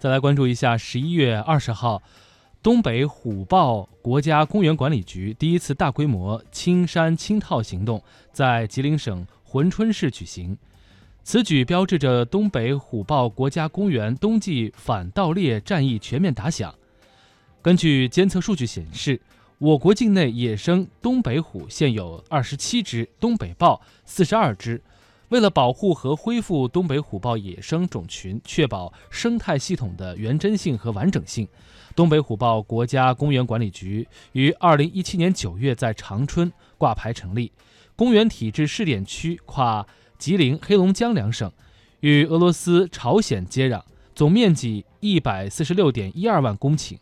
再来关注一下十一月二十号，东北虎豹国家公园管理局第一次大规模青山清套行动在吉林省珲春市举行。此举标志着东北虎豹国家公园冬季反盗猎战役全面打响。根据监测数据显示，我国境内野生东北虎现有二十七只，东北豹四十二只。为了保护和恢复东北虎豹野生种群，确保生态系统的原真性和完整性，东北虎豹国家公园管理局于二零一七年九月在长春挂牌成立，公园体制试点区跨吉林、黑龙江两省，与俄罗斯、朝鲜接壤，总面积一百四十六点一二万公顷。